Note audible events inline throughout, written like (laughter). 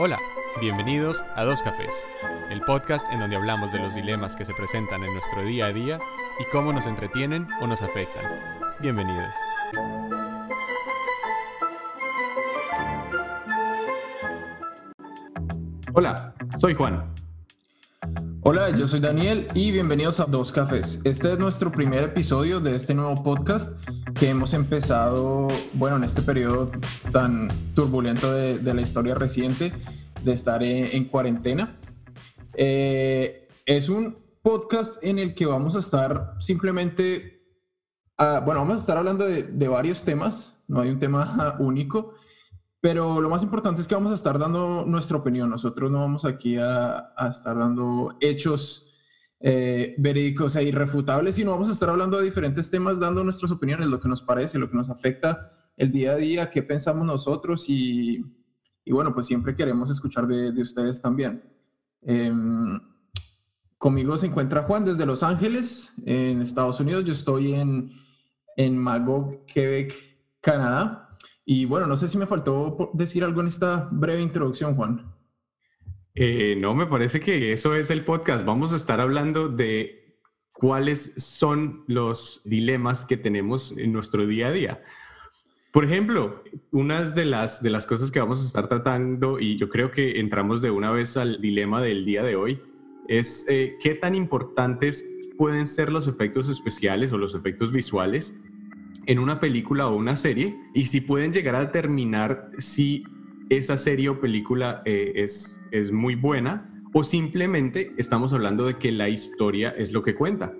Hola, bienvenidos a Dos Cafés, el podcast en donde hablamos de los dilemas que se presentan en nuestro día a día y cómo nos entretienen o nos afectan. Bienvenidos. Hola, soy Juan. Hola, yo soy Daniel y bienvenidos a Dos Cafés. Este es nuestro primer episodio de este nuevo podcast que hemos empezado, bueno, en este periodo tan turbulento de, la historia reciente de estar en, cuarentena. Eh, es un podcast en el que vamos a estar simplemente, ah, bueno, vamos a estar hablando de, de varios temas, no hay un tema (laughs) único. Pero lo más importante es que vamos a estar dando nuestra opinión. Nosotros no vamos aquí a, estar dando hechos eh, verídicos e irrefutables, sino vamos a estar hablando de diferentes temas, dando nuestras opiniones, lo que nos parece, lo que nos afecta el día a día, qué pensamos nosotros y, bueno, pues siempre queremos escuchar de, ustedes también. Em, conmigo se encuentra Juan desde Los Ángeles, en Estados Unidos. Yo estoy en, en Magog, Quebec, Canadá. Y bueno, no sé si me faltó decir algo en esta breve introducción, Juan. Eh, no, me parece que eso es el podcast. Vamos a estar hablando de cuáles son los dilemas que tenemos en nuestro día a día. Por ejemplo, una de las, de las cosas que vamos a estar tratando, y yo creo que entramos de una vez al dilema del día de hoy, es eh, qué tan importantes pueden ser los efectos especiales o los efectos visuales en una película o una serie y si pueden llegar a determinar si esa serie o película eh, es, es muy buena o simplemente estamos hablando de que la historia es lo que cuenta.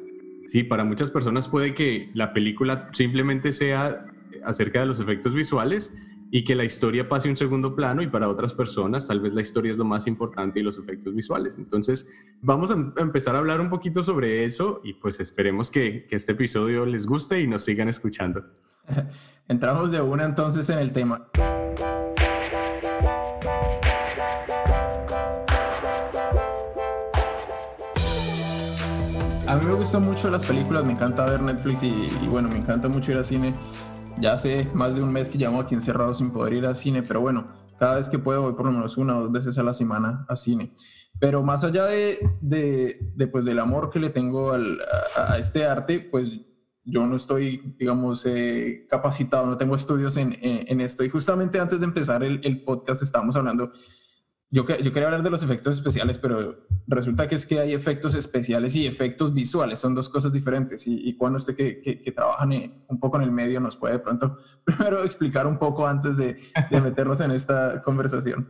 Sí, para muchas personas puede que la película simplemente sea acerca de los efectos visuales y que la historia pase un segundo plano y para otras personas tal vez la historia es lo más importante y los efectos visuales. Entonces vamos a em-, empezar a hablar un poquito sobre eso y pues esperemos que, que este episodio les guste y nos sigan escuchando. (laughs) Entramos de una entonces en el tema. A mí me gustan mucho las películas, me encanta ver Netflix y, y bueno, me encanta mucho ir al cine ya hace más de un mes que llevamos aquí encerrado sin poder ir al cine, pero bueno, cada vez que puedo voy por lo menos una o dos veces a la semana a cine. Pero más allá de, de, pues, del amor que le tengo al, a, este arte, pues yo no estoy, digamos, eh, capacitado, no tengo estudios en, en, esto. Y justamente antes de empezar el, el podcast estábamos hablando yo, yo, quería hablar de los efectos especiales, pero resulta que es que hay efectos especiales y efectos visuales, son dos cosas diferentes. Y, cuando usted que, que, trabajan un poco en el medio nos puede de pronto (laughs) primero explicar un poco antes de, de meternos en esta conversación.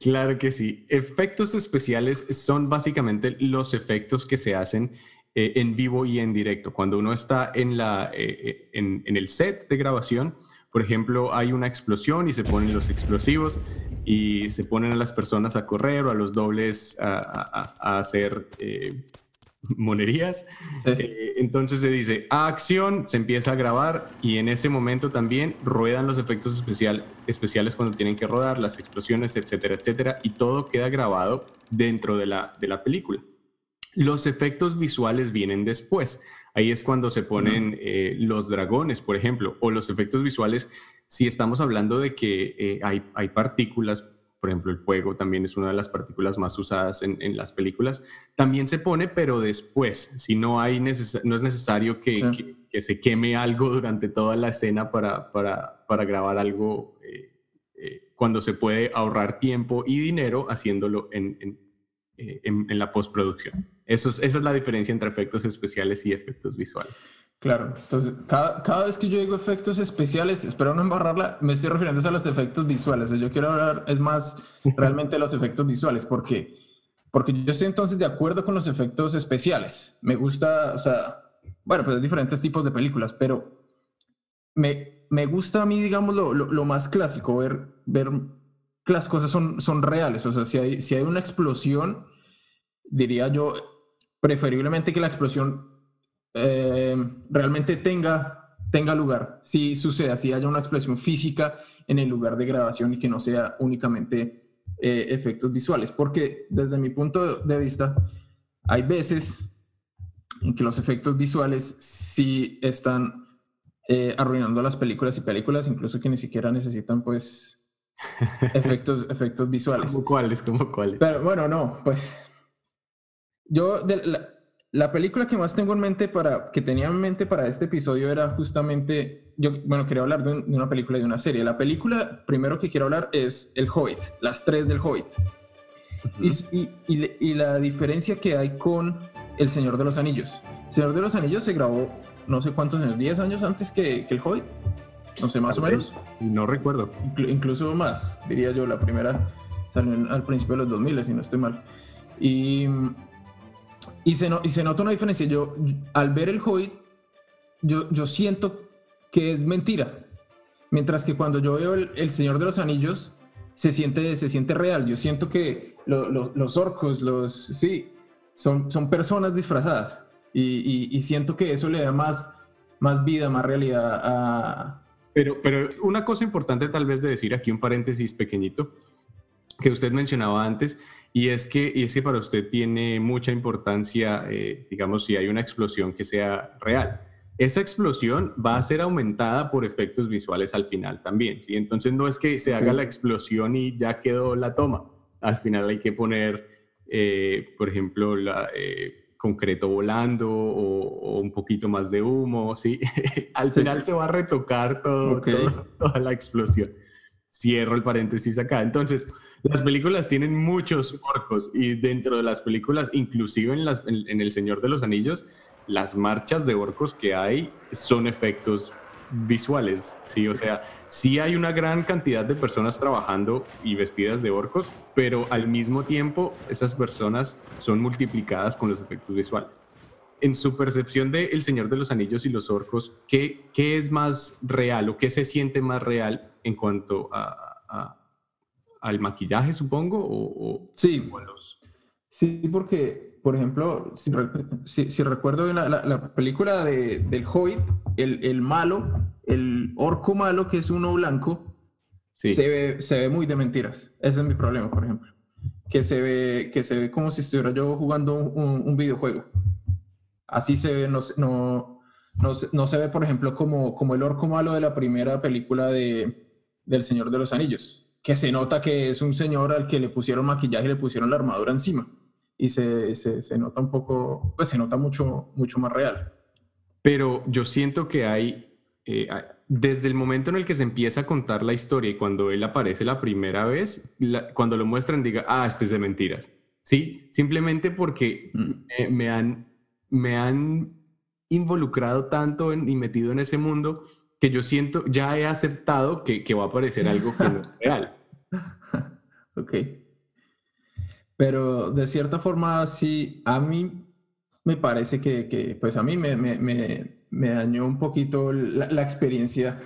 Claro que sí. Efectos especiales son básicamente los efectos que se hacen eh, en vivo y en directo. Cuando uno está en, la, eh, eh, en el set de grabación, por ejemplo, hay una explosión y se ponen los explosivos y se ponen a las personas a correr o a los dobles a, hacer eh, monerías. Eh, entonces se dice, acción, se empieza a grabar y en ese momento también ruedan los efectos especial, especiales cuando tienen que rodar, las explosiones, etcétera, etcétera, y todo queda grabado dentro de la, de la película. Los efectos visuales vienen después. Ahí es cuando se ponen eh, los dragones, por ejemplo, o los efectos visuales, si estamos hablando de que eh, hay, hay, partículas, por ejemplo, el fuego también es una de las partículas más usadas en, en las películas, también se pone, pero después, si no, hay no es necesario que, que, se queme algo durante toda la escena para, para, para grabar algo eh, cuando se puede ahorrar tiempo y dinero haciéndolo en, en, en la postproducción. Eso es, esa es la diferencia entre efectos especiales y efectos visuales. Claro, entonces cada, cada, vez que yo digo efectos especiales, espero no embarrarla, me estoy refiriendo a los efectos visuales. yo quiero hablar, es más, (laughs) realmente los efectos visuales. ¿Por qué? Porque yo estoy entonces de acuerdo con los efectos especiales. Me gusta, o sea, bueno, pues hay diferentes tipos de películas, pero me, me gusta a mí, digamos, lo, lo, lo, más clásico, ver, ver que las cosas son, son reales. O sea, si hay, si hay una explosión, diría yo, preferiblemente que la explosión eh, realmente tenga, tenga lugar. Si suceda, si haya una explosión física en el lugar de grabación y que no sea únicamente eh, efectos visuales. Porque desde mi punto de vista, hay veces en que los efectos visuales sí están eh, arruinando las películas y películas, incluso que ni siquiera necesitan pues (laughs) efectos, efectos visuales. ¿Cómo cuáles? ¿Cómo cuáles? Pero bueno, no, pues yo la, película que más tengo en mente para, que tenía en mente para este episodio era justamente, yo, bueno, quería hablar de, una película y de una serie. La película, primero que quiero hablar es El Hobbit, las tres del Hobbit. y, y, la diferencia que hay con El Señor de los Anillos. El Señor de los Anillos se grabó no sé cuántos años, 10 años antes que, que El Hobbit. No sé, más o menos. No recuerdo. incluso más, diría yo. La primera salió al principio de los 2000, si no estoy mal. Y y se, y se nota una diferencia. Yo, al ver el Hobbit, yo, yo siento que es mentira. Mientras que cuando yo veo el, Señor de los Anillos, se siente, se siente real. Yo siento que los orcos, los, sí, son, son personas disfrazadas. Y, y, siento que eso le da más, más vida, más realidad a... Pero, pero una cosa importante tal vez de decir aquí un paréntesis pequeñito, que usted mencionaba antes, y es que, y es que para usted tiene mucha importancia, eh, digamos, si hay una explosión que sea real. Esa explosión va a ser aumentada por efectos visuales al final también, ¿sí? Entonces no es que se haga la explosión y ya quedó la toma. Al final hay que poner, eh, por ejemplo, la, eh, concreto volando o, un poquito más de humo, ¿sí? (laughs) al final se va a retocar todo, toda la explosión. Cierro el paréntesis acá. Entonces, las películas tienen muchos orcos y dentro de las películas, inclusive en, El Señor de los Anillos, las marchas de orcos que hay son efectos visuales, ¿sí? O sea, sí hay una gran cantidad de personas trabajando y vestidas de orcos, pero al mismo tiempo esas personas son multiplicadas con los efectos visuales. En su percepción de El Señor de los Anillos y los orcos, ¿qué, qué es más real o qué se siente más real en cuanto a, al maquillaje, supongo, o, sí. Sí, porque, por ejemplo, si, si, recuerdo bien la, película de, del Hobbit, el, el, malo, el orco malo, que es uno blanco, se, ve, se ve muy de mentiras. Ese es mi problema, por ejemplo. Que se ve, que se ve como si estuviera yo jugando un, un videojuego. Así se ve, no, no, no, no, se ve, por ejemplo, como, como el orco malo de la primera película de, del Señor de los Anillos, que se nota que es un señor al que le pusieron maquillaje y le pusieron la armadura encima. Y se, se, nota un poco, pues se nota mucho, mucho más real. Pero yo siento que hay, eh, desde el momento en el que se empieza a contar la historia y cuando él aparece la primera vez, cuando lo muestran diga, ah, este es de mentiras. Sí, simplemente porque mm. me, han, me han involucrado tanto y metido en ese mundo que yo siento, ya he aceptado que, que va a aparecer algo que no es (laughs) real. ok. Pero de cierta forma, sí, a mí me parece que, que pues a mí me, me, me, dañó un poquito la, experiencia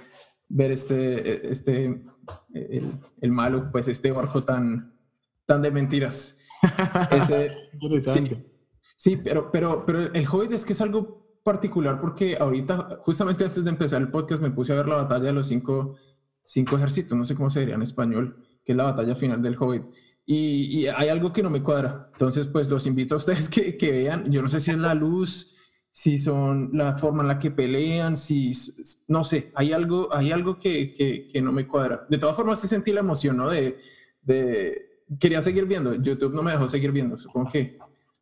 ver este, este el, el, malo, pues este orco tan, tan de mentiras. (laughs) Interesante. Sí, sí, pero, pero, pero el Hobbit es que es algo particular porque ahorita, justamente antes de empezar el podcast, me puse a ver la batalla de los cinco, cinco ejércitos, no sé cómo se diría en español, que es la batalla final del Hobbit. Y, hay algo que no me cuadra. Entonces, pues los invito a ustedes (laughs) que, que, vean. Yo no sé si es la luz, si son la forma en la que pelean, si, no sé, hay algo, hay algo que, que, que no me cuadra. De todas formas, sí sentí la emoción, ¿no? De, de, quería seguir viendo. YouTube no me dejó seguir viendo. Supongo que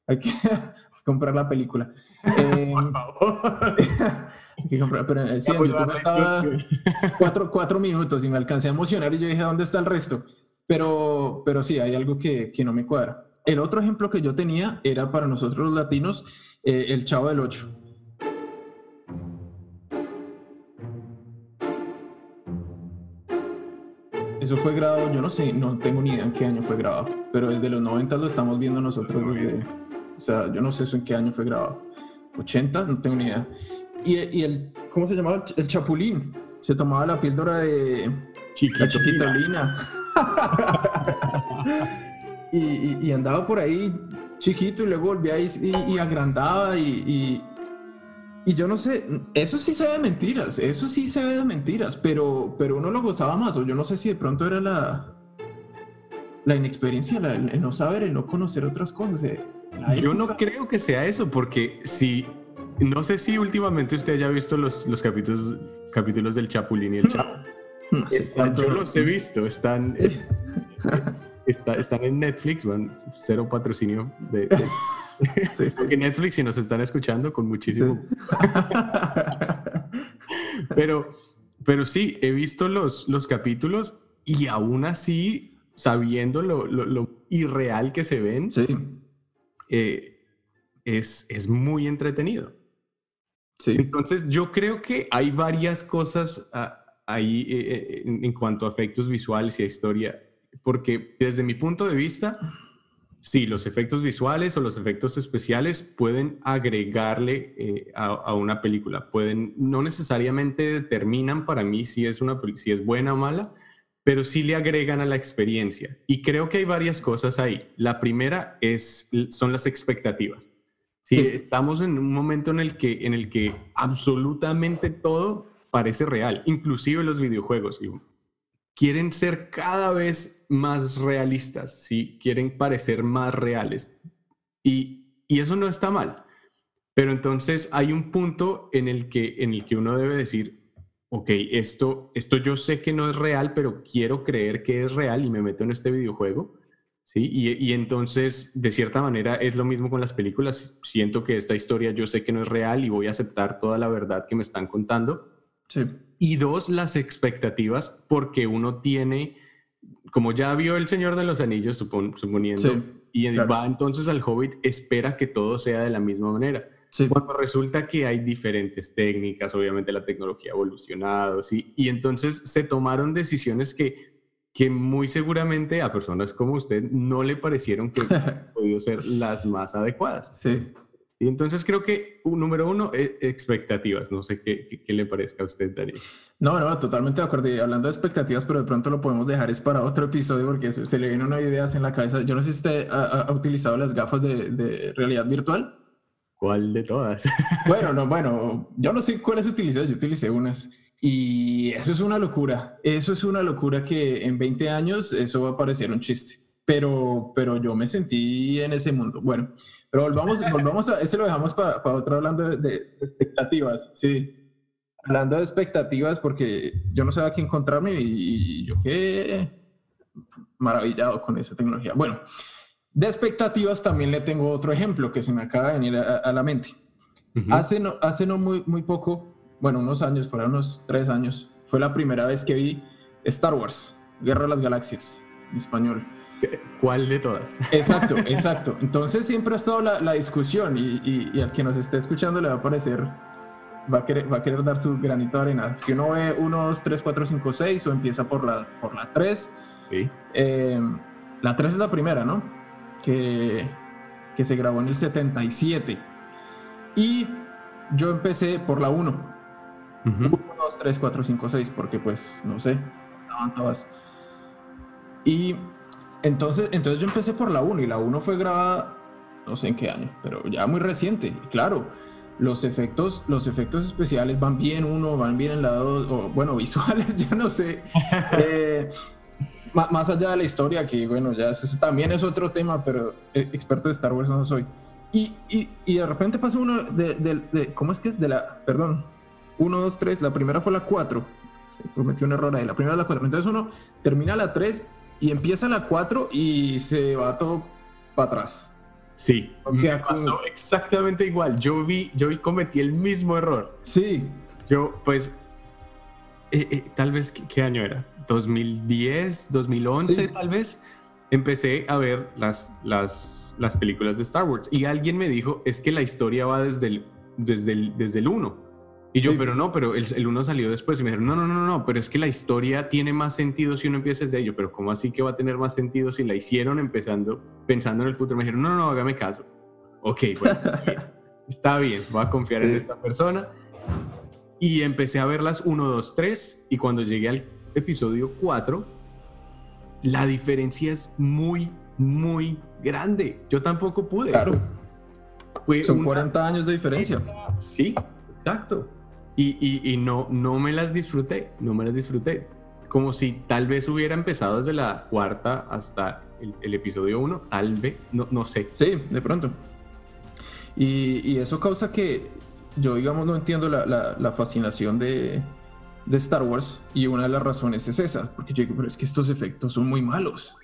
hay que, (laughs) comprar la película. (laughs) Eh, Por favor. (laughs) pero eh, sí, en YouTube estaba (laughs) cuatro, cuatro, minutos y me alcancé a emocionar y yo dije, ¿dónde está el resto? Pero, pero sí, hay algo que, que no me cuadra. El otro ejemplo que yo tenía era para nosotros los latinos, eh, el Chavo del Ocho. Eso fue grabado, yo no sé, no tengo ni idea en qué año fue grabado, pero desde los 90 lo estamos viendo nosotros desde, sea, yo no sé eso en qué año fue grabado. 80, no tengo ni idea. Y, y el, ¿cómo se llamaba? El Chapulín. Se tomaba la píldora de Chiquitolina. la chiquitolina. (laughs) y, y, andaba por ahí chiquito y luego volvía y, y agrandaba y, y, yo no sé, eso sí se ve de mentiras, eso sí se ve de mentiras, pero, pero uno lo gozaba más, o yo no sé si de pronto era la, la inexperiencia, el no saber, el no conocer otras cosas. Eh. Yo no creo que sea eso, porque si, no sé si últimamente usted haya visto los, los capítulos, capítulos del Chapulín y el Chapo. yo los he visto, están, (laughs) están en Netflix, van cero patrocinio de, (laughs) Porque Netflix, si nos están escuchando, con muchísimo. (laughs) pero, pero sí, he visto los, los capítulos y aún así, sabiendo lo, lo, irreal que se ven, eh, es, es muy entretenido. Sí. Entonces, yo creo que hay varias cosas ah, ahí eh, eh, en, en, cuanto a efectos visuales y a historia, porque desde mi punto de vista, sí, los efectos visuales o los efectos especiales pueden agregarle eh, a, una película. Pueden, no necesariamente determinan para mí si es, una, si es buena o mala, pero sí le agregan a la experiencia. Y creo que hay varias cosas ahí. La primera es, son las expectativas. Sí, estamos en un momento en el, que, en el que absolutamente todo parece real, inclusive los videojuegos quieren ser cada vez más realistas, ¿sí? quieren parecer más reales. Y, y, eso no está mal. Pero entonces hay un punto en el que, en el que uno debe decir, ok, esto, esto yo sé que no es real, pero quiero creer que es real y me meto en este videojuego. ¿sí? Y, y entonces, de cierta manera, es lo mismo con las películas. Siento que esta historia yo sé que no es real y voy a aceptar toda la verdad que me están contando. Sí. Y dos, las expectativas, porque uno tiene, como ya vio El Señor de los Anillos, suponiendo, y va entonces al Hobbit, espera que todo sea de la misma manera. Cuando resulta que hay diferentes técnicas, obviamente la tecnología ha evolucionado, ¿sí? y entonces se tomaron decisiones que, que muy seguramente a personas como usted no le parecieron que (laughs) podido ser las más adecuadas. Sí. Y entonces creo que, número uno, e, expectativas. No sé qué, qué, le parezca a usted, Daniel. No, no, totalmente de acuerdo. Y hablando de expectativas, pero de pronto lo podemos dejar es para otro episodio porque se le vienen unas ideas en la cabeza. Yo no sé si usted ha, utilizado las gafas de, de, realidad virtual. ¿Cuál de todas? (laughs) bueno, no, bueno, yo no sé cuáles utilizado. Yo utilicé unas. Y eso es una locura. Eso es una locura que en 20 años eso va a parecer un chiste pero, pero yo me sentí en ese mundo. Bueno, pero volvamos, (laughs) volvamos a, ese lo dejamos para, para otro hablando de, expectativas, sí. Hablando de expectativas, porque yo no sabía qué encontrarme y, yo qué maravillado con esa tecnología. Bueno, de expectativas también le tengo otro ejemplo que se me acaba de venir a, la mente. Hace no, hace no muy, muy poco, bueno, unos años, por ahí unos tres años, fue la primera vez que vi Star Wars, Guerra de las Galaxias, en español. ¿Cuál de todas? Exacto, (laughs) exacto. Entonces siempre ha estado la, la discusión y, y, al que nos esté escuchando le va a parecer, va a querer, va a querer dar su granito de arena. Si uno ve 1, 2, 3, 4, 5, 6 o empieza por la, por la 3, sí. eh, la 3 es la primera, ¿no? Que, que se grabó en el 77. Y yo empecé por la 1. 1, 2, 3, 4, 5, 6, porque pues, no sé, estaban todas. Y entonces, entonces yo empecé por la 1 y la 1 fue grabada, no sé en qué año, pero ya muy reciente. Y claro, los efectos, los efectos especiales van bien uno, van bien en la 2, o bueno, (laughs) visuales, ya no sé. Eh, (laughs) más allá de la historia, que bueno, ya también es otro tema, pero eh, experto de Star Wars no soy. Y, y, y de repente pasa uno de, de, ¿cómo es que es? De la, perdón, 1, 2, 3, la primera fue la 4. Se cometió un error ahí, la primera es la 4. Entonces uno termina la 3 y empieza la 4 y se va todo para atrás. Sí, me pasó exactamente igual. Yo vi, yo cometí el mismo error. Sí. Yo, pues, eh, eh, tal vez, ¿qué, año era? 2010, 2011, tal vez. Empecé a ver las, las, las películas de Star Wars y alguien me dijo, es que la historia va desde el, desde el, desde el 1. Y yo, pero no, pero el, el, uno salió después. Y me dijeron, no, no, no, no, pero es que la historia tiene más sentido si uno empieza desde ello. Pero ¿cómo así que va a tener más sentido si la hicieron empezando, pensando en el futuro? Me dijeron, no, no, no, hágame caso. Ok, bueno, (laughs) está bien, voy a confiar en esta persona. Y empecé a verlas 1, 2, 3. Y cuando llegué al episodio 4, la diferencia es muy, muy grande. Yo tampoco pude. Claro. Son 40 años de diferencia. Sí, exacto. Y, no, no me las disfruté, no me las disfruté. Como si tal vez hubiera empezado desde la cuarta hasta el, episodio uno, tal vez, no, no sé. Sí, de pronto. Y, eso causa que yo, digamos, no entiendo la, fascinación de, de Star Wars y una de las razones es esa, porque yo digo, pero es que estos efectos son muy malos.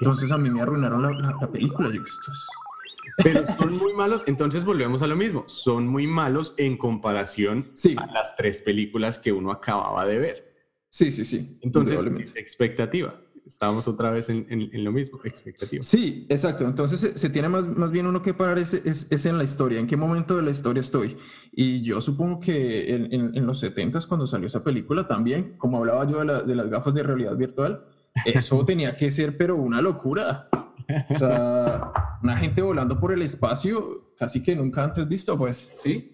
Entonces a mí me arruinaron la, película. Yo digo, estos... Pero son muy malos, entonces volvemos a lo mismo. Son muy malos en comparación a las tres películas que uno acababa de ver. Sí, sí, sí. Entonces, expectativa estábamos otra vez en, en, lo mismo, expectativa. Sí, exacto. Entonces se, tiene más, más, bien uno que parar es, es, en la historia, en qué momento de la historia estoy. Y yo supongo que en, en los 70 cuando salió esa película también, como hablaba yo de, de las gafas de realidad virtual, eso (laughs) tenía que ser pero una locura. O sea, una gente volando por el espacio casi que nunca antes visto, pues, ¿sí?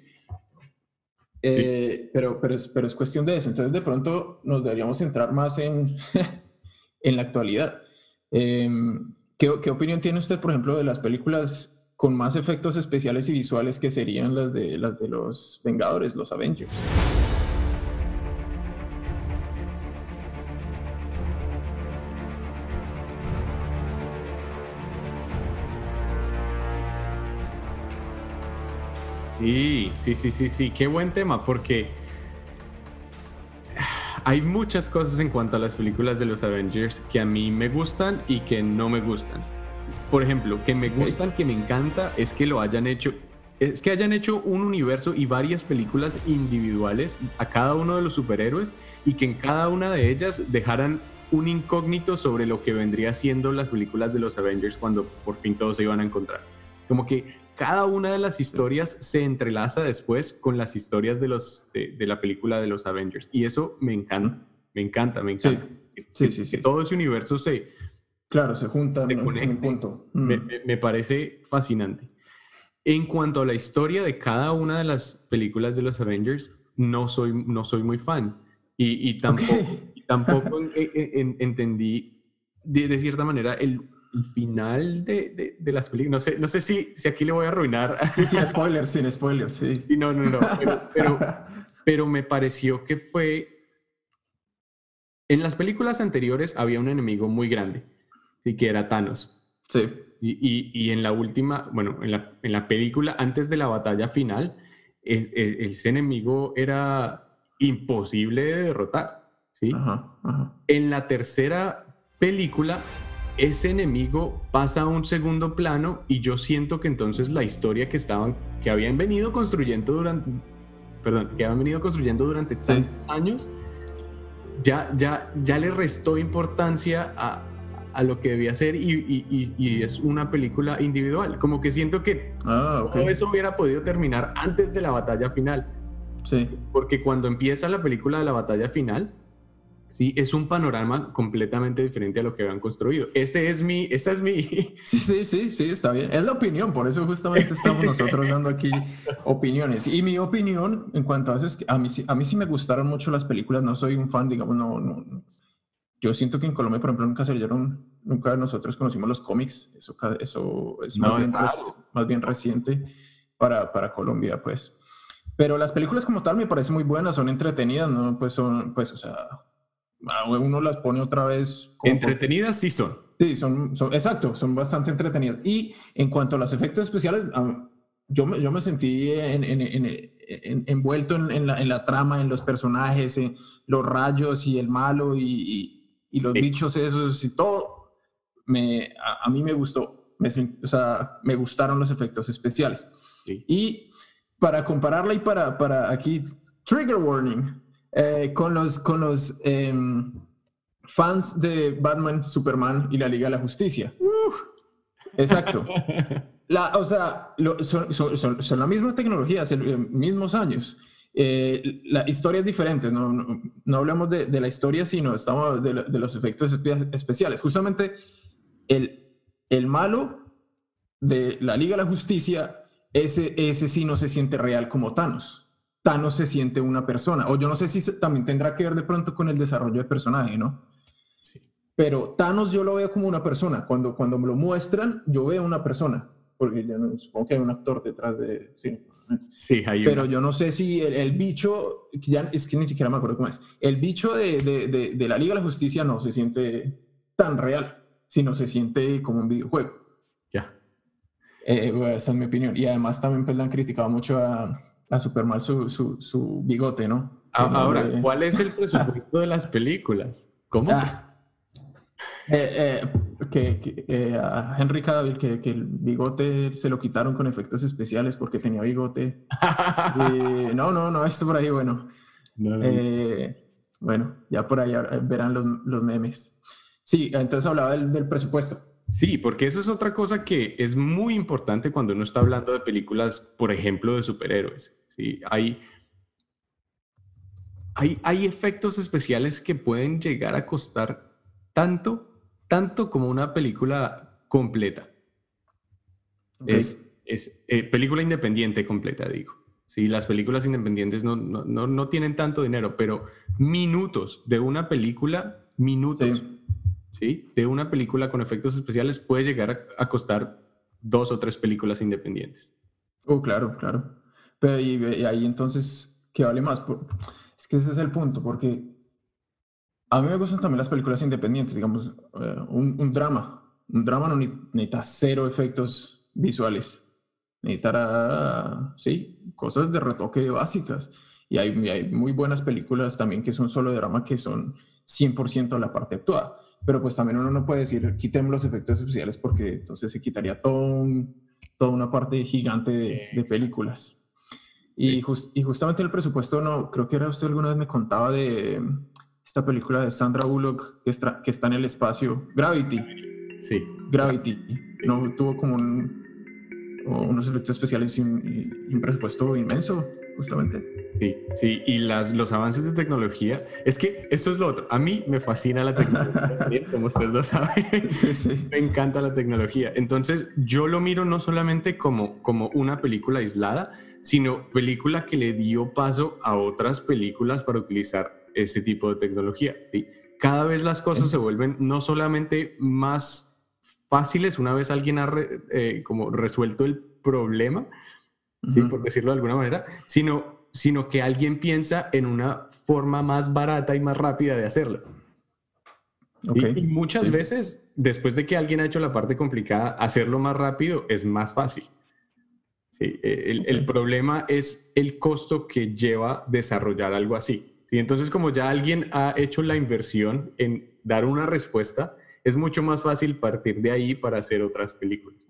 Eh, pero, pero, es, pero es cuestión de eso. Entonces, de pronto nos deberíamos centrar más en, (laughs) en la actualidad. ¿qué, ¿qué, opinión tiene usted, por ejemplo, de las películas con más efectos especiales y visuales que serían las de, las de los Vengadores, los Avengers? Sí, sí, sí, sí, sí, qué buen tema, porque hay muchas cosas en cuanto a las películas de los Avengers que a mí me gustan y que no me gustan. Por ejemplo, que me gustan, que me encanta, es que lo hayan hecho, es que hayan hecho un universo y varias películas individuales a cada uno de los superhéroes y que en cada una de ellas dejaran un incógnito sobre lo que vendría siendo las películas de los Avengers cuando por fin todos se iban a encontrar. Como que cada una de las historias se entrelaza después con las historias de, los, de, la película de los Avengers. Y eso me encanta, me encanta, me encanta. Sí, sí, sí. Que todo ese universo se... Claro, se junta en un punto. Mm. Me, me, parece fascinante. En cuanto a la historia de cada una de las películas de los Avengers, no soy, no soy muy fan. Y, y tampoco, tampoco entendí, de, de, cierta manera, el, el final de, de, las películas. No sé, no sé si, si aquí le voy a arruinar. Sí, (laughs) sin spoilers, sin spoilers, sí. no, no, no. Pero, (laughs) pero, me pareció que fue. En las películas anteriores había un enemigo muy grande, sí, que era Thanos. Sí. Y, y, y en la última, bueno, en la, en la, película, antes de la batalla final, es, ese enemigo era imposible de derrotar. ¿sí? Ajá, ajá. En la tercera película ese enemigo pasa a un segundo plano y yo siento que entonces la historia que estaban, que habían venido construyendo durante, perdón, que habían venido construyendo durante tantos años, ya, ya, ya le restó importancia a, a lo que debía ser y, y, y, es una película individual. Como que siento que ah, todo eso hubiera podido terminar antes de la batalla final. Sí. Porque cuando empieza la película de la batalla final, Sí, es un panorama completamente diferente a lo que habían construido. Ese es mi, esa es mi... (laughs) Sí, sí, sí, sí, está bien. Es la opinión, por eso justamente estamos (laughs) nosotros dando aquí opiniones. Y mi opinión en cuanto a eso es que a mí, a mí sí me gustaron mucho las películas, no soy un fan, digamos, no, no, Yo siento que en Colombia, por ejemplo, nunca se leyeron, nunca nosotros conocimos los cómics, eso, eso es más, bien, más bien reciente para, para Colombia, pues. Pero las películas como tal me parecen muy buenas, son entretenidas, ¿no? Pues son, pues, o sea, uno las pone otra vez. Entretenidas sí son. Sí, son, son, exacto, son bastante entretenidas. Y en cuanto a los efectos especiales, yo me, yo me sentí en, en, en, envuelto en, la, en, la, trama, en los personajes, en los rayos y el malo y, y, los bichos esos y todo. Me, a, mí me gustó, me, o sea, me gustaron los efectos especiales. Y para compararla y para, para aquí, trigger warning, eh, con los, con los em, fans de Batman, Superman y la Liga de la Justicia. Exacto. (laughs) La, o sea, son, son, son, la misma tecnología, eh, mismos años. Eh, la historia es diferente, no, no, hablamos de, de, la historia, sino estamos de, de, los efectos especiales. Justamente el, el malo de la Liga de la Justicia, ese, ese sí no se siente real como Thanos. Thanos se siente una persona. O yo no sé si también tendrá que ver de pronto con el desarrollo del personaje, ¿no? Sí. Pero Thanos yo lo veo como una persona. Cuando, cuando me lo muestran, yo veo una persona. Porque yo no, supongo que hay un actor detrás de... Sí, sí hay Pero yo no sé si el, bicho, ya es que ni siquiera me acuerdo cómo es, el bicho de, de, de, la Liga de la Justicia no se siente tan real, sino se siente como un videojuego. Ya. Eh, esa es mi opinión. Y además también pues, le han criticado mucho a, a Superman su, su, su bigote, ¿no? Ahora, ¿cuál es el presupuesto de las películas? ¿Cómo? Ah. Eh, eh, que, eh, a Henry Cavill, que, que, el bigote se lo quitaron con efectos especiales porque tenía bigote. (laughs) no, no, no, esto por ahí, bueno. bueno, ya por ahí verán los, los, memes. Sí, entonces hablaba del, del, presupuesto. Sí, porque eso es otra cosa que es muy importante cuando uno está hablando de películas, por ejemplo, de superhéroes. ¿sí? Hay, hay, hay efectos especiales que pueden llegar a costar tanto tanto como una película completa. Es, eh, película independiente completa, digo. Sí, las películas independientes no, no, tienen tanto dinero, pero minutos de una película, minutos, sí. De una película con efectos especiales puede llegar a, costar dos o tres películas independientes. Oh, claro, claro. Pero y, ahí entonces, ¿qué vale más? Es que ese es el punto, porque a mí me gustan también las películas independientes, digamos, eh, un, drama. Un drama no necesita cero efectos visuales. Necesitará, sí, cosas de retoque básicas. Y hay, hay muy buenas películas también que son solo drama, que son 100% la parte actuada. Pero pues también uno no puede decir, quitemos los efectos especiales porque entonces se quitaría todo toda una parte gigante de, películas. Y, y justamente el presupuesto, no, creo que era usted alguna vez me contaba de esta película de Sandra Bullock que está, que está en el espacio, Gravity. Sí. Gravity. No tuvo como unos efectos especiales y un, presupuesto inmenso, justamente. Sí, sí, y las, los avances de tecnología, es que eso es lo otro. A mí me fascina la tecnología, (laughs) como ustedes lo saben. Sí, sí. Me encanta la tecnología. Entonces, yo lo miro no solamente como, como una película aislada, sino película que le dio paso a otras películas para utilizar ese tipo de tecnología. ¿sí? Cada vez las cosas se vuelven no solamente más fáciles una vez alguien ha eh, como resuelto el problema, ¿sí? por decirlo de alguna manera, sino, sino que alguien piensa en una forma más barata y más rápida de hacerlo. Y muchas veces, después de que alguien ha hecho la parte complicada, hacerlo más rápido es más fácil. Sí, el, el, problema es el costo que lleva desarrollar algo así. ¿sí? Entonces, como ya alguien ha hecho la inversión en dar una respuesta, es mucho más fácil partir de ahí para hacer otras películas.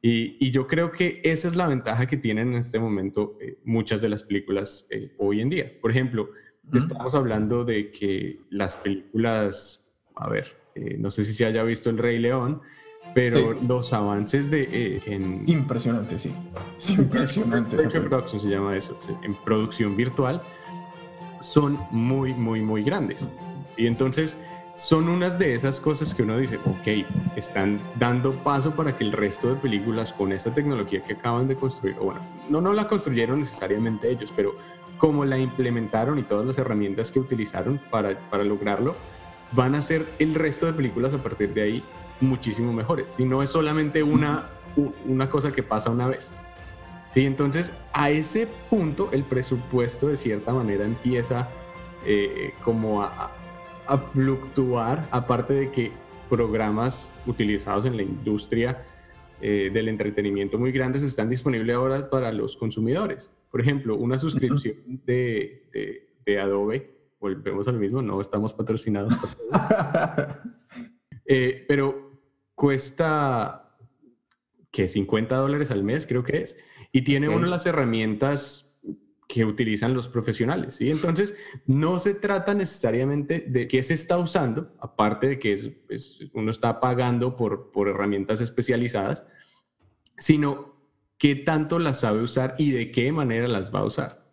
Y, yo creo que esa es la ventaja que tienen en este momento eh, muchas de las películas eh, hoy en día. Por ejemplo, estamos hablando de que las películas, a ver, eh, no sé si se haya visto El Rey León, pero los avances de... en, impresionante, sí. impresionante. se llama eso, en producción virtual son muy, muy, muy grandes. Y entonces son unas de esas cosas que uno dice, ok, están dando paso para que el resto de películas con esta tecnología que acaban de construir, o bueno, no, no la construyeron necesariamente ellos, pero como la implementaron y todas las herramientas que utilizaron para, para lograrlo, van a ser el resto de películas a partir de ahí muchísimo mejores. Y no es solamente una, una cosa que pasa una vez. ¿sí? Entonces, a ese punto, el presupuesto de cierta manera empieza eh, como a, fluctuar, aparte de que programas utilizados en la industria eh, del entretenimiento muy grandes están disponibles ahora para los consumidores. Por ejemplo, una suscripción de, de, Adobe, volvemos al mismo, no estamos patrocinados por (laughs) eh, pero cuesta que 50 dólares al mes, creo que es, y tiene una de las herramientas que utilizan los profesionales. ¿sí? Entonces, no se trata necesariamente de qué se está usando, aparte de que es, uno está pagando por, por herramientas especializadas, sino qué tanto las sabe usar y de qué manera las va a usar.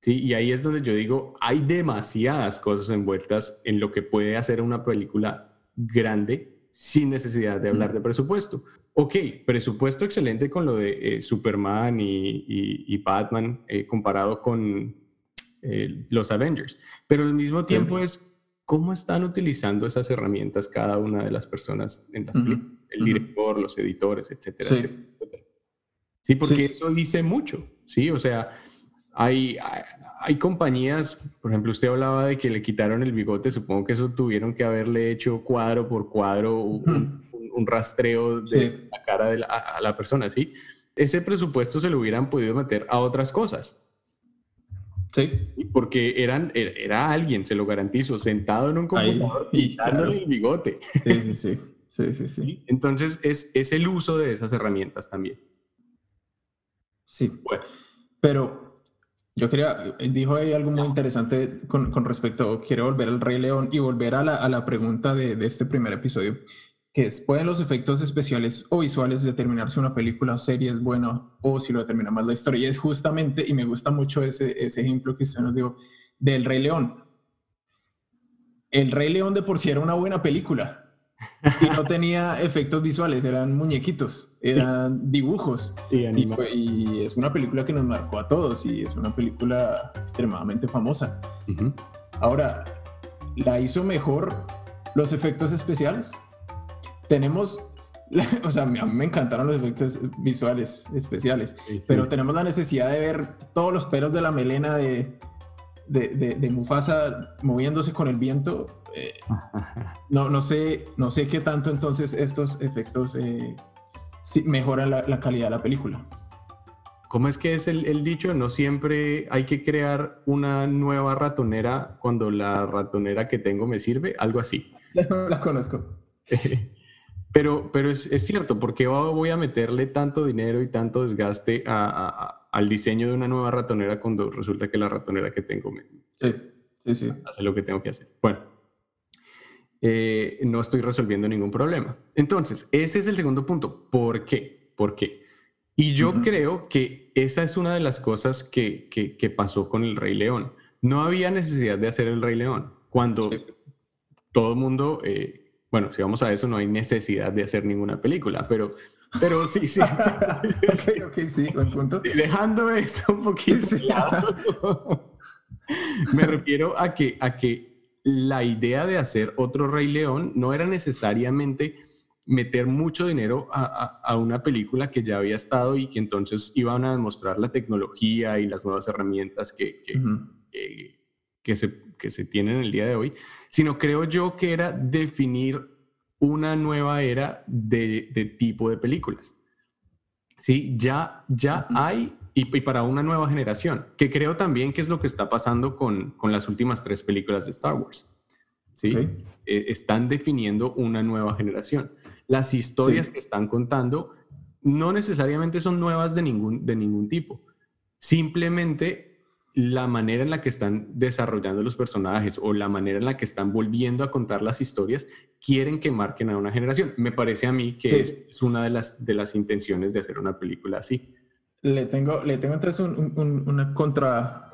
¿sí? Y ahí es donde yo digo, hay demasiadas cosas envueltas en lo que puede hacer una película grande sin necesidad de hablar de presupuesto. Ok, presupuesto excelente con lo de eh, Superman y, Batman eh, comparado con eh, los Avengers, pero al mismo tiempo es cómo están utilizando esas herramientas cada una de las personas en las el director, los editores, etcétera, sí. etcétera. Sí, porque eso dice mucho, ¿sí? O sea, hay, hay, compañías, por ejemplo, usted hablaba de que le quitaron el bigote, supongo que eso tuvieron que haberle hecho cuadro por cuadro, un rastreo de la cara de la, a la persona, ¿sí? Ese presupuesto se lo hubieran podido meter a otras cosas. Sí. Porque eran, era alguien, se lo garantizo, sentado en un computador y dándole el bigote. Sí, sí, sí. Sí, sí, sí. Entonces es, es el uso de esas herramientas también. Sí. Bueno. Pero yo quería, dijo ahí algo muy interesante con, con respecto, quiero volver al Rey León y volver a la, a la pregunta de, de, este primer episodio, que es, ¿pueden los efectos especiales o visuales determinar si una película o serie es buena o si lo determina más la historia? Y es justamente, y me gusta mucho ese, ese ejemplo que usted nos dio del Rey León. El Rey León de por sí era una buena película, y no tenía (laughs) efectos visuales, eran muñequitos, eran dibujos. y, es una película que nos marcó a todos y es una película extremadamente famosa. Ahora, ¿la hizo mejor los efectos especiales? Tenemos, (laughs) o sea, a mí me encantaron los efectos visuales especiales, pero tenemos la necesidad de ver todos los pelos de la melena de, de, de Mufasa moviéndose con el viento eh, (laughs) no, no, sé, no sé qué tanto entonces estos efectos eh, mejoran la, calidad de la película. ¿Cómo es que es el, dicho? No siempre hay que crear una nueva ratonera cuando la ratonera que tengo me sirve, algo así. (laughs) No la conozco. Pero pero es, cierto, porque voy a meterle tanto dinero y tanto desgaste al diseño de una nueva ratonera cuando resulta que la ratonera que tengo me, hace lo que tengo que hacer? Bueno, eh, no estoy resolviendo ningún problema. Entonces, ese es el segundo punto. ¿Por qué? ¿Por qué? Y yo creo que esa es una de las cosas que, que, pasó con el Rey León. No había necesidad de hacer el Rey León. Cuando todo el mundo, eh, bueno, si vamos a eso, no hay necesidad de hacer ninguna película, pero, pero sí, sí. (laughs) sí, buen punto. Dejando eso un poquito. Me refiero a que, a que la idea de hacer otro Rey León no era necesariamente meter mucho dinero a, una película que ya había estado y que entonces iban a demostrar la tecnología y las nuevas herramientas que, que, se, que se tienen el día de hoy, sino creo yo que era definir una nueva era de, tipo de películas. Sí, ya, ya hay y, para una nueva generación, que creo también que es lo que está pasando con, con las últimas tres películas de Star Wars. ¿sí? Eh, están definiendo una nueva generación. Las historias que están contando no necesariamente son nuevas de ningún, de ningún tipo. Simplemente la manera en la que están desarrollando los personajes o la manera en la que están volviendo a contar las historias quieren que marquen a una generación. Me parece a mí que es, una de las, de las intenciones de hacer una película así. Le tengo, le tengo entonces una contra,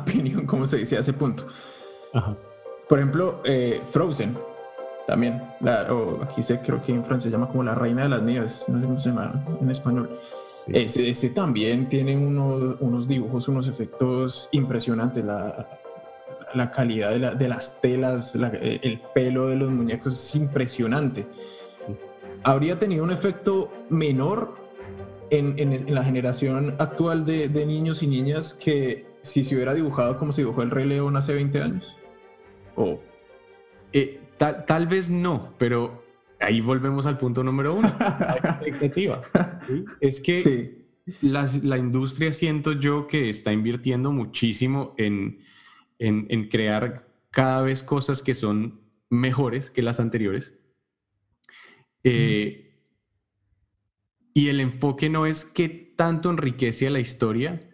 opinión, como se dice a ese punto. Por ejemplo, eh, Frozen, también, o aquí se, creo que en francés se llama como la reina de las nieves, no sé cómo se llama en español. Ese, también tiene unos dibujos, unos efectos impresionantes, la, la calidad de, de, las telas, el pelo de los muñecos es impresionante. Habría tenido un efecto menor en, la generación actual de, niños y niñas que si se hubiera dibujado como se dibujó el Rey León hace 20 años? ¿O? Eh, tal, vez no, pero ahí volvemos al punto número uno, (laughs) la expectativa. Es que la, industria siento yo que está invirtiendo muchísimo en, crear cada vez cosas que son mejores que las anteriores. Eh, y el enfoque no es qué tanto enriquece a la historia,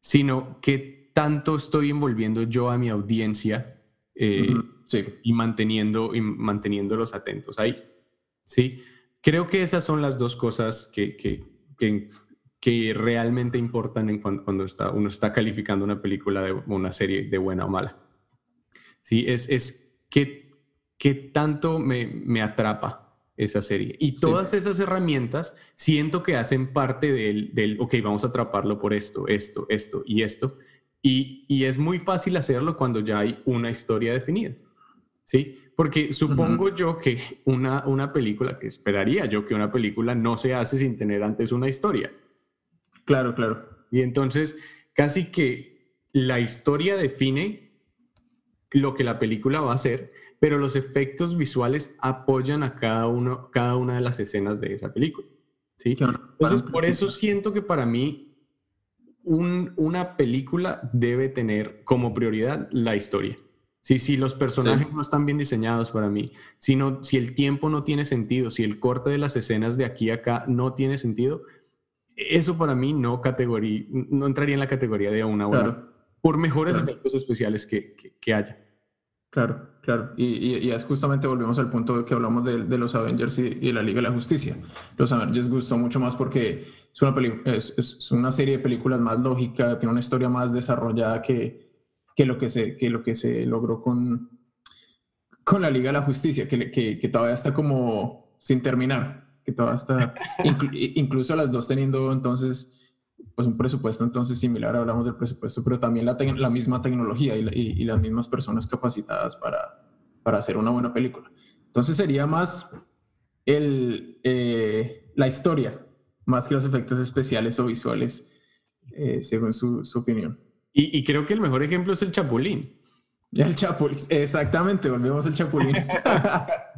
sino qué tanto estoy envolviendo yo a mi audiencia eh, y, manteniendo, y manteniéndolos atentos ahí. ¿Sí? Creo que esas son las dos cosas que, que, que, realmente importan en cuando, está, uno está calificando una película de una serie de buena o mala. ¿Sí? Es, es qué, qué tanto me, me atrapa esa serie. Y todas esas herramientas siento que hacen parte del, del, ok, vamos a atraparlo por esto, esto, esto y esto. Y, y, es muy fácil hacerlo cuando ya hay una historia definida. ¿Sí? Porque supongo yo que una, una película, que esperaría yo que una película no se hace sin tener antes una historia. Claro, claro. Y entonces, casi que la historia define lo que la película va a hacer, pero los efectos visuales apoyan a cada, uno, cada una de las escenas de esa película. ¿sí? Entonces, por eso siento que para mí una película debe tener como prioridad la historia. Si, si los personajes no están bien diseñados para mí, si, si el tiempo no tiene sentido, si el corte de las escenas de aquí a acá no tiene sentido, eso para mí no, categoría, no entraría en la categoría de una buena, por mejores efectos especiales que, que, haya. Claro, claro. Y, y, y, justamente volvemos al punto que hablamos de, de los Avengers y, y, la Liga de la Justicia. Los Avengers gustó mucho más porque es una, es, es una serie de películas más lógica, tiene una historia más desarrollada que, que, lo, que, se, que lo que se logró con, con la Liga de la Justicia, que, que, que todavía está como sin terminar que todavía está, (laughs) incluso las dos teniendo entonces pues un presupuesto entonces similar, hablamos del presupuesto, pero también la, la misma tecnología y, y, las mismas personas capacitadas para, para hacer una buena película. Entonces sería más el, eh, la historia, más que los efectos especiales o visuales, eh, según su, su opinión. Y, y, creo que el mejor ejemplo es el Chapulín. El Chapulín, exactamente, volvemos al Chapulín. (laughs) (laughs)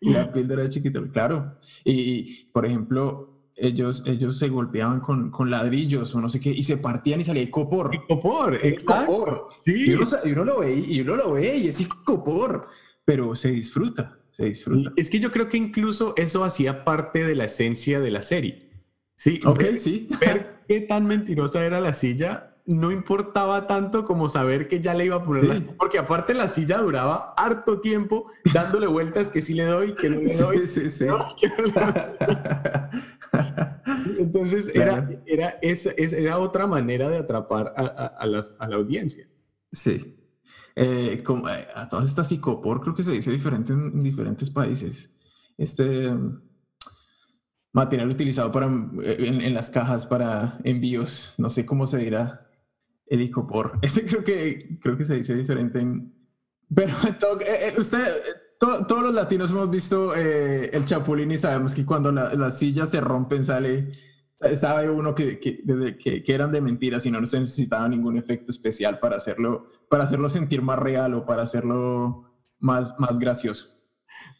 Y la píldora de chiquito, claro. Y, por ejemplo, ellos, ellos se golpeaban con, con, ladrillos o no sé qué, y se partían y salía copor. Copor, exacto. Sí. Y uno, lo ve, y uno lo ve y es copor, pero se disfruta, se disfruta. Es que yo creo que incluso eso hacía parte de la esencia de la serie. Sí, ok, sí. Ver qué tan mentirosa era la silla no importaba tanto como saber que ya le iba a poner la silla, porque aparte la silla duraba harto tiempo dándole vueltas que sí le doy, que no le doy. Sí, sí, sí. (laughs) Entonces era, era, esa, era otra manera de atrapar a, a, la audiencia. Sí. Eh, como, eh, a todas estas psicopor creo que se dice diferente en, diferentes países. Este material utilizado para, en, en, las cajas para envíos, no sé cómo se dirá el icopor. (laughs) Ese creo que, creo que se dice diferente en... Pero eh, eh, usted, todos los latinos hemos visto eh, el chapulín y sabemos que cuando las sillas se rompen sale, sabe uno que, que, que, que, eran de mentiras y no se necesitaba ningún efecto especial para hacerlo, para hacerlo sentir más real o para hacerlo más, más gracioso.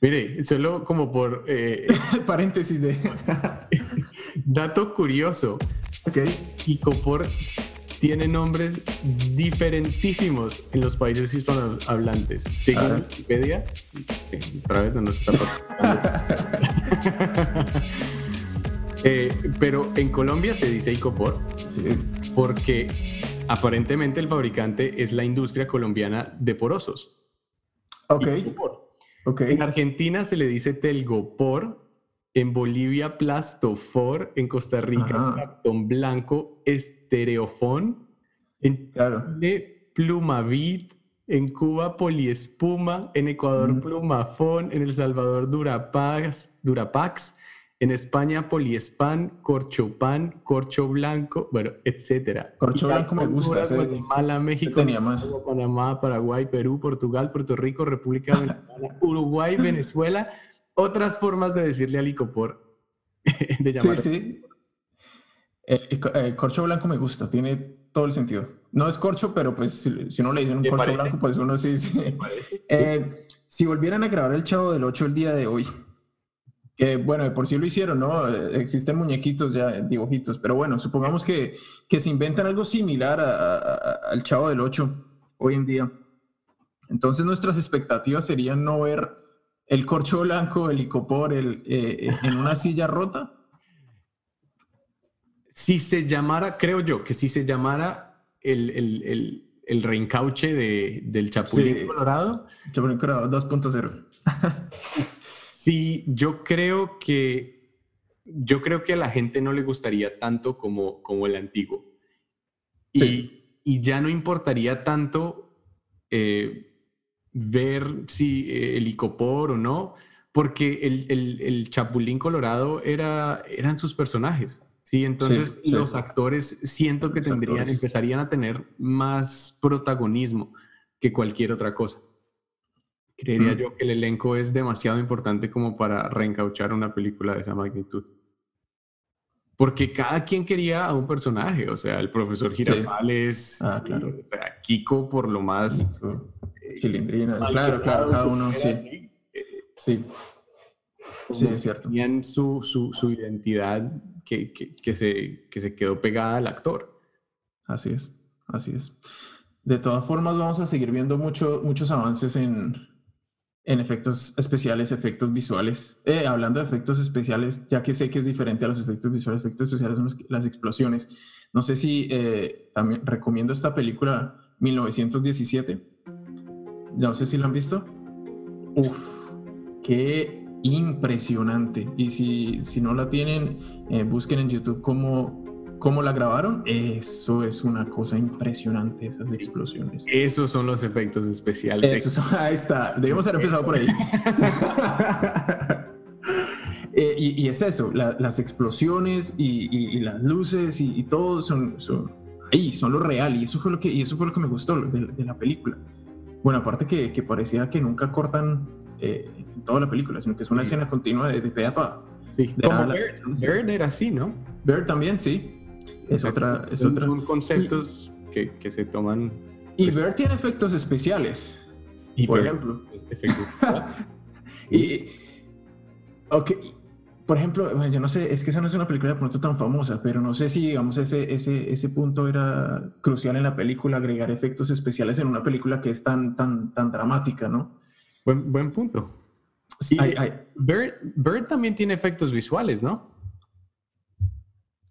Mire, solo como por... (laughs) Paréntesis de... (laughs) Dato curioso. Ok. Icopor tiene nombres diferentísimos en los países hispanohablantes. Según Wikipedia, otra vez no nos está (laughs) eh, pero en Colombia se dice Icopor porque aparentemente el fabricante es la industria colombiana de porosos. Ok. okay. En Argentina se le dice Telgopor en Bolivia Plastofor, en Costa Rica cartón blanco, estereofón, en Chile Plumavit, en Cuba poliespuma, en Ecuador plumafón, en El Salvador durapax, durapax, en España poliespan, corchopan, corcho blanco, bueno, etcétera. Corcho blanco me gusta. Guatemala, México, Panamá, Paraguay, Perú, Portugal, Puerto Rico, República Dominicana, (laughs) Uruguay, Venezuela otras formas de decirle al icopor. (laughs) de llamar. Sí, sí. El, eh, corcho blanco me gusta, tiene todo el sentido. No es corcho, pero pues si, uno le dice un corcho blanco, pues uno sí. sí. Eh, si volvieran a grabar el Chavo del 8 el día de hoy, que bueno, de por sí lo hicieron, ¿no? Eh, existen muñequitos ya, dibujitos, pero bueno, supongamos que, que se inventan algo similar al Chavo del 8 hoy en día. Entonces nuestras expectativas serían no ver el corcho blanco, el icopor, el, eh, eh, en una silla rota? Si se llamara, creo yo, que si se llamara el, el, el, reencauche de, del Chapulín Colorado. Chapulín Colorado 2.0. (laughs) sí, yo creo que yo creo que a la gente no le gustaría tanto como, como el antiguo. Y, y ya no importaría tanto eh, ver si eh, el icopor o no, porque el, el, Chapulín Colorado era, eran sus personajes. Sí, entonces los actores siento que tendrían, empezarían a tener más protagonismo que cualquier otra cosa. Creería mm. yo que el elenco es demasiado importante como para reencauchar una película de esa magnitud. Porque cada quien quería a un personaje, o sea, el profesor Girafales, ah, claro. o sea, Kiko por lo más Chilindrina, claro, claro, cada uno, sí. Sí. Sí, es cierto. Tenían su, su, su identidad que, que, que, se, que se quedó pegada al actor. Así es, así es. De todas formas, vamos a seguir viendo mucho, muchos avances en, en efectos especiales, efectos visuales. Eh, hablando de efectos especiales, ya que sé que es diferente a los efectos visuales, efectos especiales son las explosiones. No sé si eh, también recomiendo esta película 1917. No sé si la han visto. Uf, qué impresionante. Y si, si no la tienen, eh, busquen en YouTube cómo, cómo la grabaron. Eso es una cosa impresionante, esas explosiones. Esos son los efectos especiales. (laughs) ahí está. Debemos haber empezado por ahí. (laughs) (laughs) Eh, y, es eso, las explosiones y, las luces y, todo son, son, ahí, son lo real. Y eso fue lo que, y eso fue lo que me gustó de, la película. Bueno, aparte que, que, parecía que nunca cortan eh, toda la película, sino que es una escena continua de, de a Sí, como Bird, era así, ¿no? Bird también, sí. Es otra. Es son, otra. son conceptos que, que, se toman. Y pues, Bird tiene efectos especiales. Y por ejemplo. Efectos (laughs) y. Ok. Por ejemplo, yo no sé, es que esa no es una película de pronto tan famosa, pero no sé si, digamos, ese, ese, ese punto era crucial en la película, agregar efectos especiales en una película que es tan, tan, tan dramática, ¿no? Buen, buen punto. Sí, Bird, Bird, también tiene efectos visuales, ¿no?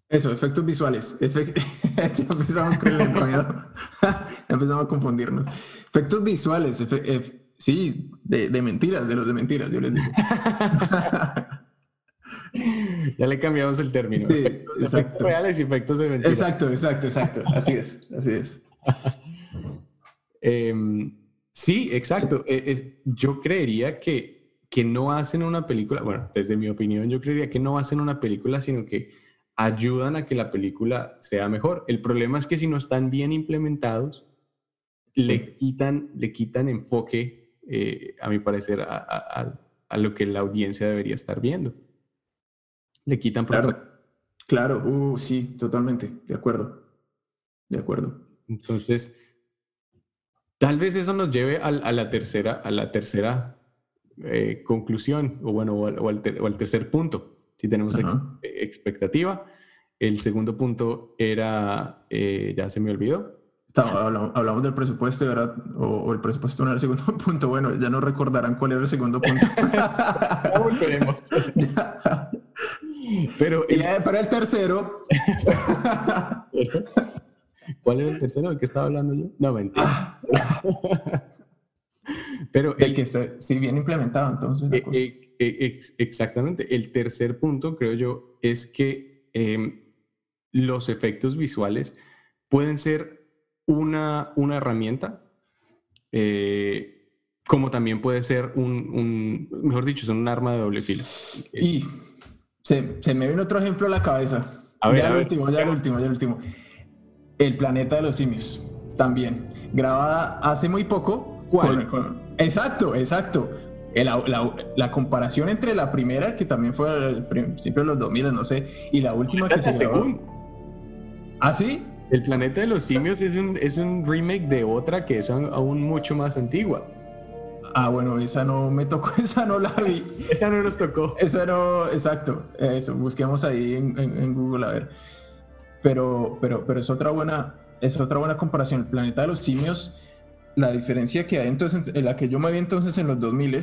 Eso, efectos visuales. (laughs) ya empezamos con el enrollado. (laughs) ya empezamos a confundirnos. Efectos visuales, sí, de, de, mentiras, de los de mentiras, yo les digo. (laughs) (laughs) ya le cambiamos el término. Sí, efectos, reales y efectos de mentiras. Exacto, exacto, exacto. Así es, así es. (laughs) Em, sí, exacto. E, yo creería que, que no hacen una película, bueno, desde mi opinión, yo creería que no hacen una película, sino que ayudan a que la película sea mejor. El problema es que si no están bien implementados, le, quitan, le quitan enfoque, eh, a mi parecer, a, lo que la audiencia debería estar viendo. Le quitan... Claro, claro, uh, sí, totalmente, de acuerdo, de acuerdo. Entonces, tal vez eso nos lleve a, la tercera, a la tercera eh, conclusión, o bueno, o al, tercer punto si tenemos expectativa. El segundo punto era, eh, ya se me olvidó. Hablamos, del presupuesto ahora, o, el presupuesto no era el segundo (laughs) punto. Bueno, ya no recordarán cuál era el segundo punto. (laughs) ya volveremos. (laughs) Pero el, para el tercero. ¿Cuál era el tercero? ¿De qué estaba hablando yo? No, mentira. Pero el, que está, sí, bien implementado, entonces. Eh, eh, eh, exactamente. El tercer punto, creo yo, es que em, los efectos visuales pueden ser una, una herramienta, como también puede ser un, mejor dicho, son un arma de doble filo. Y se, se, me viene otro ejemplo a la cabeza. A ver, ya el último, ya el último, ya el último. El planeta de los simios, también. Grabada hace muy poco. ¿Cuál? Exacto, exacto. La, la, comparación entre la primera, que también fue al principio de los 2000, no sé, y la última que se grabó. ¿Ah, sí? El planeta de los simios es un, es un remake de otra que es aún mucho más antigua. Ah, bueno, esa no me tocó, (laughs) esa no la vi. esa no nos tocó. Esa no, exacto. Eso, busquemos ahí en, en, Google a ver. Pero, pero, pero es otra buena, es otra buena comparación. El planeta de los simios la diferencia que hay entonces, en la que yo me vi entonces en los 2000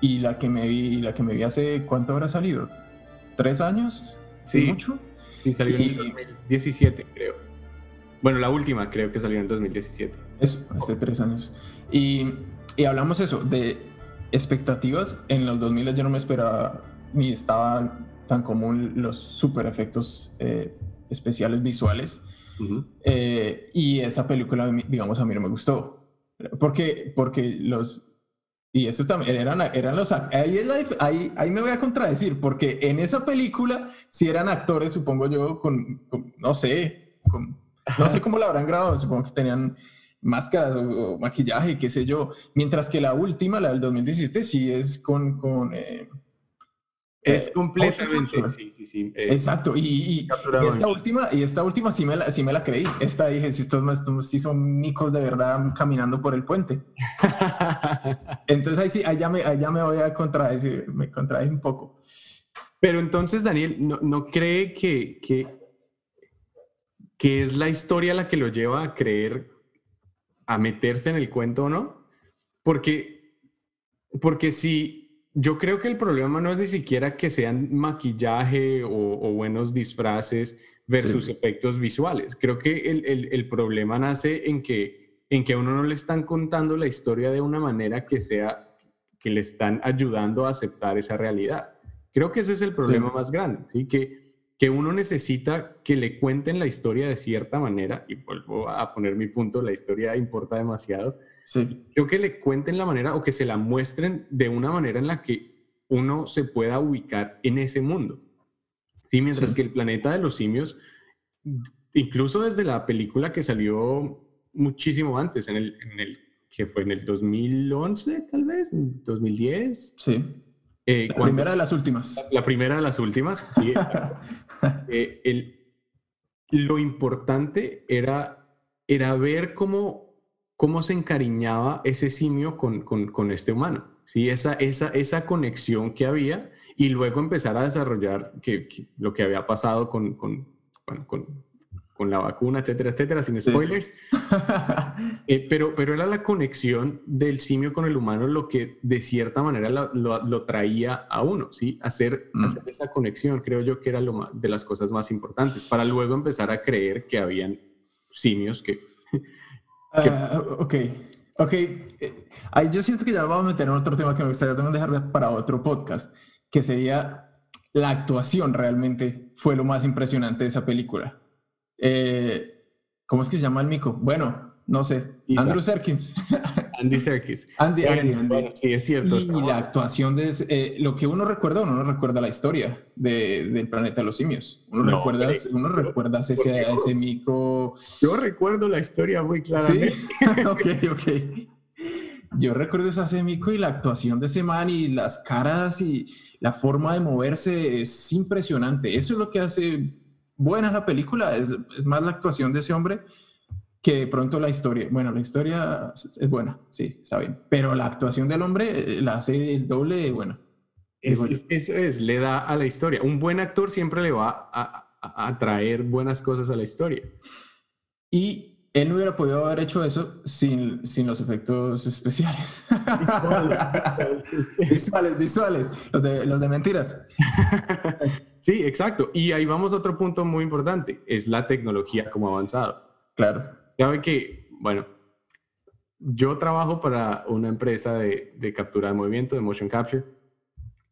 y la que me vi, la que me vi hace, ¿cuánto habrá salido? ¿Tres años? Sí. ¿Mucho? Sí, salió en el 2017, creo. Bueno, la última creo que salió en el 2017. Eso, hace tres años. Y, y hablamos eso, de expectativas. En los 2000 yo no me esperaba ni estaba tan común los super efectos eh, especiales visuales. Eh, y esa película, digamos, a mí no me gustó. Porque, porque los... Y eso también eran, eran los... Ahí, ahí, ahí, me voy a contradecir, porque en esa película si eran actores, supongo yo, con, no sé, no sé cómo la habrán grabado, supongo que tenían máscaras o, maquillaje, qué sé yo. Mientras que la última, la del 2017, sí es con... con eh, es eh, completamente. Sí, sí, sí. Eh, Exacto. Y, esta última, y esta última sí me la, sí me la creí. Esta dije, si estos, estos sí son micos de verdad caminando por el puente. (laughs) entonces ahí sí, allá me, allá me voy a contradecir, me contradecir un poco. Pero entonces, Daniel, ¿no, no cree que, que que es la historia la que lo lleva a creer, a meterse en el cuento o no. Porque, porque si yo creo que el problema no es ni siquiera que sean maquillaje o, buenos disfraces versus efectos visuales. Creo que el, el, el, problema nace en que, en que a uno no le están contando la historia de una manera que sea, que le están ayudando a aceptar esa realidad. Creo que ese es el problema más grande, ¿sí? Que, que uno necesita que le cuenten la historia de cierta manera, y vuelvo a poner mi punto, la historia importa demasiado. Sí. Creo que le cuenten la manera o que se la muestren de una manera en la que uno se pueda ubicar en ese mundo. Sí, mientras que el planeta de los simios, incluso desde la película que salió muchísimo antes, en el, en el que fue en el 2011, tal vez, 2010. Sí. Eh, la primera de las últimas. La, primera de las últimas, sí. (laughs) Eh, el, lo importante era, era ver cómo, cómo se encariñaba ese simio con, con, con este humano. ¿sí? Esa, esa, esa conexión que había y luego empezar a desarrollar que, lo que había pasado con, con, con con la vacuna, etcétera, etcétera, sin spoilers. (laughs) Eh, pero, pero era la conexión del simio con el humano lo que de cierta manera lo, lo, traía a uno, ¿sí? Hacer, mm. hacer, esa conexión creo yo que era lo de las cosas más importantes, para luego empezar a creer que habían simios que... (laughs) Ah, ok, ok. Eh, yo siento que ya vamos a meter en otro tema que me gustaría también dejar para otro podcast, que sería la actuación realmente fue lo más impresionante de esa película. Eh, ¿Cómo es que se llama el mico? Bueno, no sé. Andrew Serkins. (laughs) Andy Serkis. Andy, Andy, Andy. sí, es cierto. Y, la actuación de eh, lo que uno recuerda, uno no recuerda la historia de, del planeta de los simios. Uno recuerda, uno recuerda ese, ese mico. Yo recuerdo la historia muy claramente. ¿Sí? (laughs) ok, ok. Yo recuerdo esa semico y la actuación de ese man y las caras y la forma de moverse es impresionante. Eso es lo que hace buena la película, es, más la actuación de ese hombre que pronto la historia. Bueno, la historia es buena, sí, está bien, pero la actuación del hombre eh, la hace el doble, bueno. Eso es, le da a la historia. Un buen actor siempre le va a, a, traer buenas cosas a la historia. Y él no hubiera podido haber hecho eso sin, sin los efectos especiales. visuales, visuales, los de, los de mentiras. (laughs) Sí, exacto. Y ahí vamos a otro punto muy importante, es la tecnología como avanzado. Claro. Sabe que, bueno, yo trabajo para una empresa de, de captura de movimiento, de motion capture,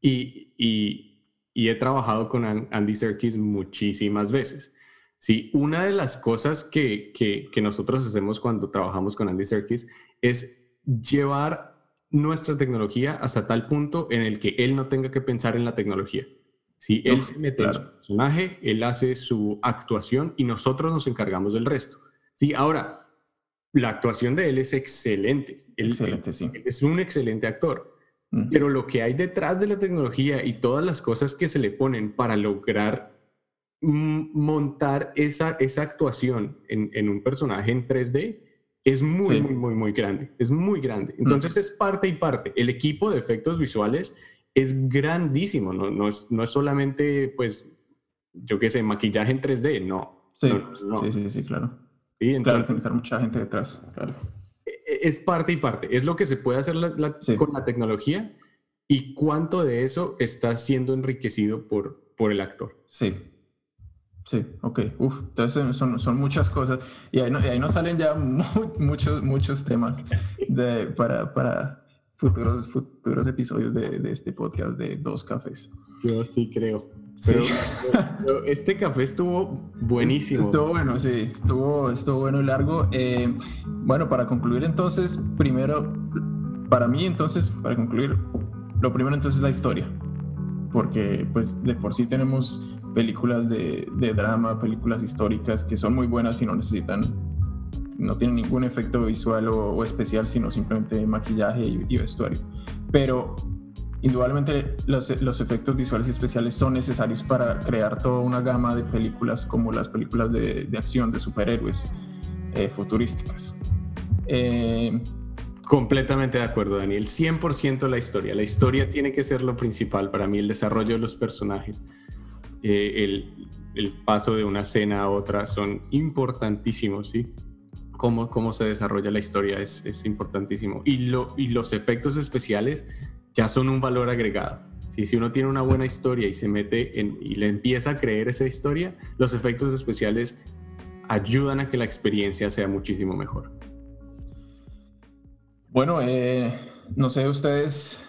y, y, y he trabajado con Andy Serkis muchísimas veces. Sí, una de las cosas que, que, que nosotros hacemos cuando trabajamos con Andy Serkis es llevar nuestra tecnología hasta tal punto en el que él no tenga que pensar en la tecnología. Si él se mete en su personaje, él hace su actuación y nosotros nos encargamos del resto. Sí, ahora, la actuación de él es excelente. Él, excelente, sí. es un excelente actor. Pero lo que hay detrás de la tecnología y todas las cosas que se le ponen para lograr montar esa, esa actuación en, en un personaje en 3D es muy, muy, muy, muy grande. Es muy grande. Entonces es parte y parte. El equipo de efectos visuales es grandísimo, no, no, es, no es solamente, pues, yo qué sé, maquillaje en 3D, no. Sí, sí, sí, claro. Sí, entonces, claro, que mucha gente detrás, claro. E, e, es parte y parte, es lo que se puede hacer con la tecnología y cuánto de eso está siendo enriquecido por, por el actor. Sí, Sí, ok. Uf, entonces son, son muchas cosas. Y ahí, ahí nos salen ya (laughs) muchos, muchos temas de, para, para, futuros, futuros episodios de, de, este podcast de Dos Cafés. Yo sí creo. Pero, este café estuvo buenísimo. Estuvo bueno, sí, estuvo, estuvo bueno y largo. Eh, bueno, para concluir entonces, primero, para mí entonces, para concluir, lo primero entonces es la historia. Porque pues de por sí tenemos películas de, de drama, películas históricas que son muy buenas y no necesitan no tiene ningún efecto visual o, especial, sino simplemente maquillaje y, vestuario. Pero indudablemente los, los, efectos visuales y especiales son necesarios para crear toda una gama de películas como las películas de, de acción de superhéroes eh, futurísticas. Eh, Completamente de acuerdo, Daniel. 100% la historia. La historia tiene que ser lo principal para mí, el desarrollo de los personajes. Eh, el, el, paso de una escena a otra son importantísimos, ¿sí? Cómo, cómo se desarrolla la historia es, es importantísimo. Y, lo, y los efectos especiales ya son un valor agregado. ¿sí? Si uno tiene una buena historia y se mete y le empieza a creer esa historia, los efectos especiales ayudan a que la experiencia sea muchísimo mejor. Bueno, eh, no sé ustedes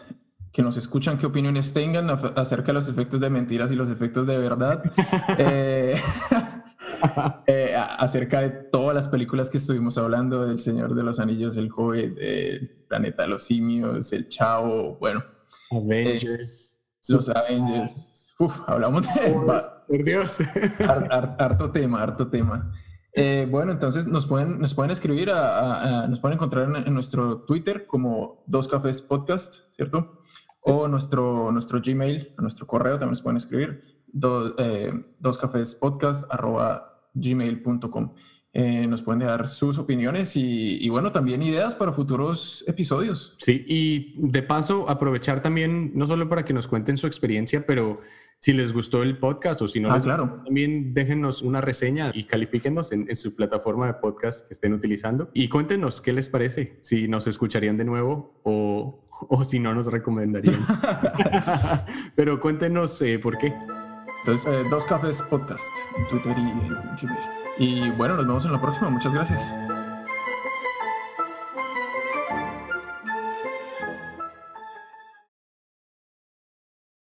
que nos escuchan qué opiniones tengan acerca de los efectos de mentiras y los efectos de verdad. (laughs) eh, (laughs) eh, acerca de todas las películas que estuvimos hablando, del Señor de los Anillos, El Hobbit, El Planeta de los Simios, El Chavo, bueno. Avengers. Eh, los Avengers. Uf, hablamos de... Por Dios. (laughs) harto tema, harto tema. Eh, bueno, entonces nos pueden, nos pueden escribir, a, nos pueden encontrar en, nuestro Twitter como Dos Cafés Podcast, ¿cierto? O nuestro, nuestro Gmail, nuestro correo también nos pueden escribir, do, eh, arroba gmail.com. Eh, nos pueden dejar sus opiniones y, y, bueno, también ideas para futuros episodios. Sí, y de paso aprovechar también, no solo para que nos cuenten su experiencia, pero si les gustó el podcast o si no ah, les claro. gustó, también déjenos una reseña y califíquenos en, en, su plataforma de podcast que estén utilizando y cuéntenos qué les parece, si nos escucharían de nuevo o, (laughs) o si no nos recomendarían. (laughs) Pero cuéntenos eh, por qué. Entonces, eh, Dos Cafés Podcast en Twitter y en Gmail. Y bueno, nos vemos en la próxima. Muchas gracias.